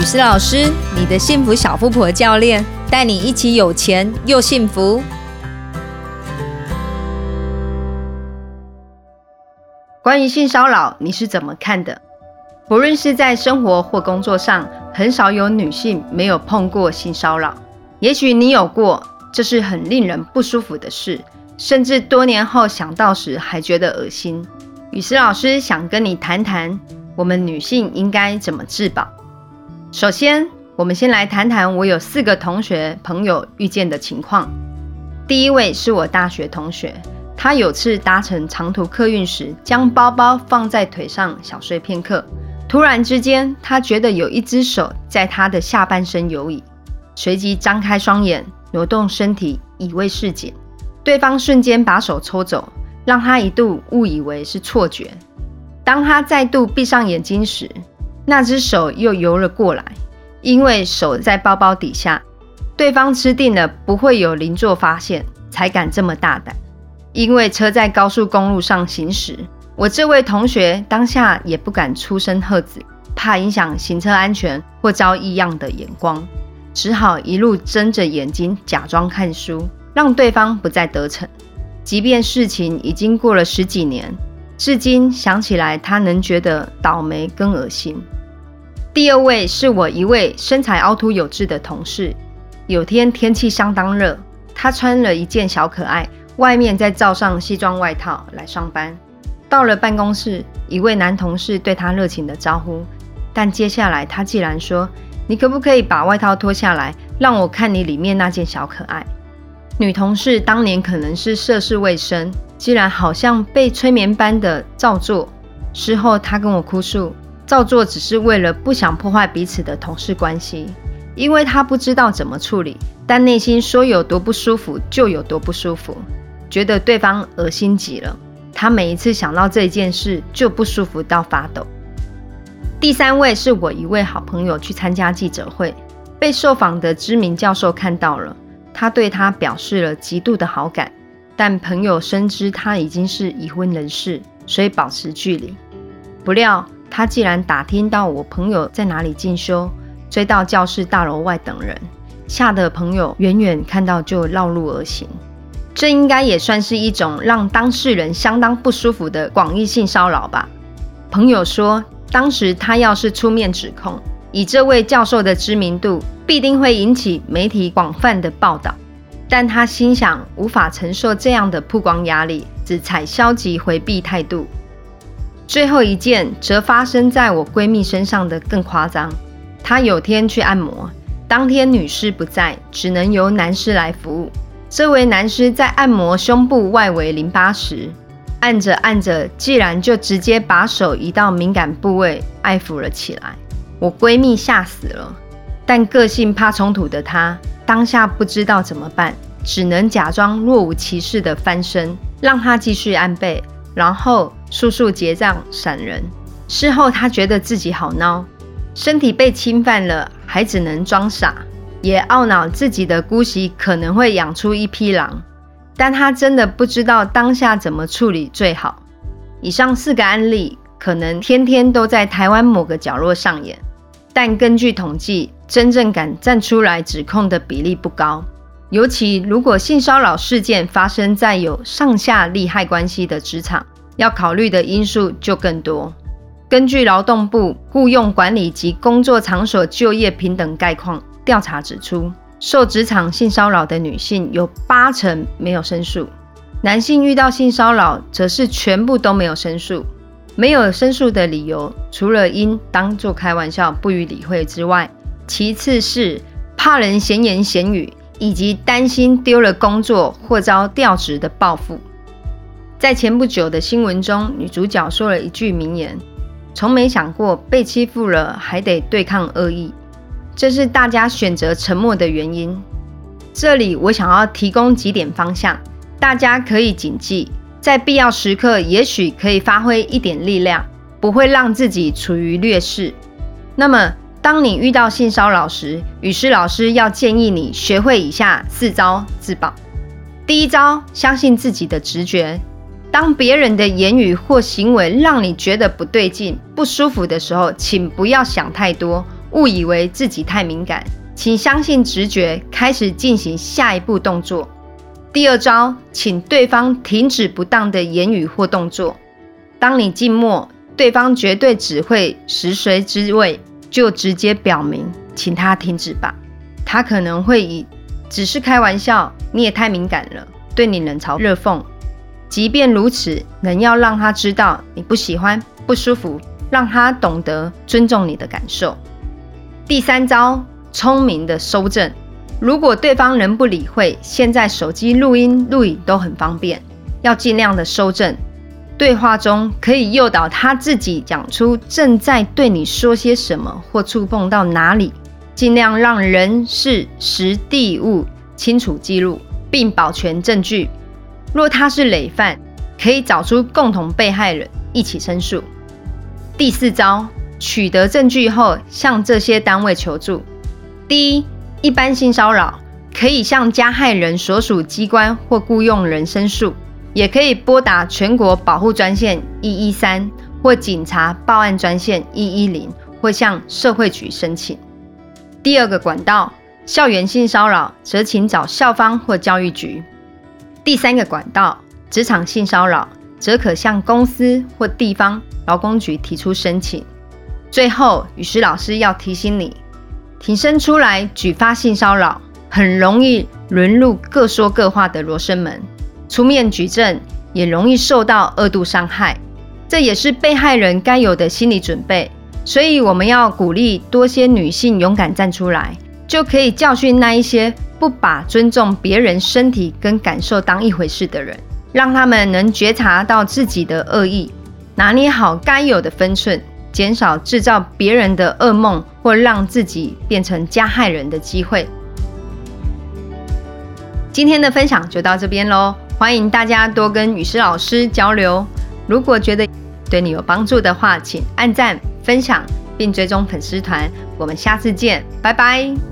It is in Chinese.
雨诗老师，你的幸福小富婆教练，带你一起有钱又幸福。关于性骚扰，你是怎么看的？不论是在生活或工作上，很少有女性没有碰过性骚扰。也许你有过，这是很令人不舒服的事，甚至多年后想到时还觉得恶心。雨诗老师想跟你谈谈，我们女性应该怎么自保。首先，我们先来谈谈我有四个同学朋友遇见的情况。第一位是我大学同学，他有次搭乘长途客运时，将包包放在腿上小睡片刻，突然之间，他觉得有一只手在他的下半身游移，随即张开双眼，挪动身体以为是解，对方瞬间把手抽走，让他一度误以为是错觉。当他再度闭上眼睛时，那只手又游了过来，因为手在包包底下，对方吃定了不会有邻座发现，才敢这么大胆。因为车在高速公路上行驶，我这位同学当下也不敢出声喝止，怕影响行车安全或遭异样的眼光，只好一路睁着眼睛假装看书，让对方不再得逞。即便事情已经过了十几年，至今想起来，他能觉得倒霉跟恶心。第二位是我一位身材凹凸有致的同事。有天天气相当热，他穿了一件小可爱，外面再罩上西装外套来上班。到了办公室，一位男同事对他热情的招呼，但接下来他竟然说：“你可不可以把外套脱下来，让我看你里面那件小可爱？”女同事当年可能是涉世未深，竟然好像被催眠般的照做。事后她跟我哭诉。照做只是为了不想破坏彼此的同事关系，因为他不知道怎么处理，但内心说有多不舒服就有多不舒服，觉得对方恶心极了。他每一次想到这件事就不舒服到发抖。第三位是我一位好朋友去参加记者会，被受访的知名教授看到了，他对他表示了极度的好感，但朋友深知他已经是已婚人士，所以保持距离。不料。他既然打听到我朋友在哪里进修，追到教室大楼外等人，吓得朋友远远看到就绕路而行。这应该也算是一种让当事人相当不舒服的广义性骚扰吧？朋友说，当时他要是出面指控，以这位教授的知名度，必定会引起媒体广泛的报道。但他心想无法承受这样的曝光压力，只采消极回避态度。最后一件则发生在我闺蜜身上的更夸张。她有天去按摩，当天女士不在，只能由男士来服务。这位男士在按摩胸部外围淋巴时，按着按着，竟然就直接把手移到敏感部位爱抚了起来。我闺蜜吓死了，但个性怕冲突的她，当下不知道怎么办，只能假装若无其事的翻身，让他继续按背。然后速速结账闪人。事后他觉得自己好孬，身体被侵犯了，还只能装傻，也懊恼自己的姑息可能会养出一匹狼。但他真的不知道当下怎么处理最好。以上四个案例可能天天都在台湾某个角落上演，但根据统计，真正敢站出来指控的比例不高。尤其如果性骚扰事件发生在有上下利害关系的职场，要考虑的因素就更多。根据劳动部雇佣管理及工作场所就业平等概况调查指出，受职场性骚扰的女性有八成没有申诉，男性遇到性骚扰则是全部都没有申诉。没有申诉的理由，除了因当作开玩笑不予理会之外，其次是怕人闲言闲语。以及担心丢了工作或遭调职的报复。在前不久的新闻中，女主角说了一句名言：“从没想过被欺负了还得对抗恶意，这是大家选择沉默的原因。”这里我想要提供几点方向，大家可以谨记，在必要时刻，也许可以发挥一点力量，不会让自己处于劣势。那么。当你遇到性骚扰时，语诗老师要建议你学会以下四招自保。第一招，相信自己的直觉。当别人的言语或行为让你觉得不对劲、不舒服的时候，请不要想太多，误以为自己太敏感，请相信直觉，开始进行下一步动作。第二招，请对方停止不当的言语或动作。当你静默，对方绝对只会食髓知味，就直接表明，请他停止吧。他可能会以只是开玩笑，你也太敏感了，对你冷嘲热讽。即便如此，仍要让他知道你不喜欢、不舒服，让他懂得尊重你的感受。第三招，聪明的收正。如果对方仍不理会，现在手机录音、录影都很方便，要尽量的收正。对话中可以诱导他自己讲出正在对你说些什么，或触碰到哪里，尽量让人事实地物清楚记录，并保全证据。若他是累犯，可以找出共同被害人一起申诉。第四招，取得证据后向这些单位求助。第一，一般性骚扰可以向加害人所属机关或雇佣人申诉，也可以拨打全国保护专线一一三或警察报案专线一一零，或向社会局申请。第二个管道，校园性骚扰则请找校方或教育局。第三个管道，职场性骚扰，则可向公司或地方劳工局提出申请。最后，雨师老师要提醒你，挺身出来举发性骚扰，很容易沦入各说各话的罗生门。出面举证，也容易受到二度伤害，这也是被害人该有的心理准备。所以，我们要鼓励多些女性勇敢站出来，就可以教训那一些。不把尊重别人身体跟感受当一回事的人，让他们能觉察到自己的恶意，拿捏好该有的分寸，减少制造别人的噩梦或让自己变成加害人的机会。今天的分享就到这边喽，欢迎大家多跟雨师老师交流。如果觉得对你有帮助的话，请按赞、分享并追踪粉丝团。我们下次见，拜拜。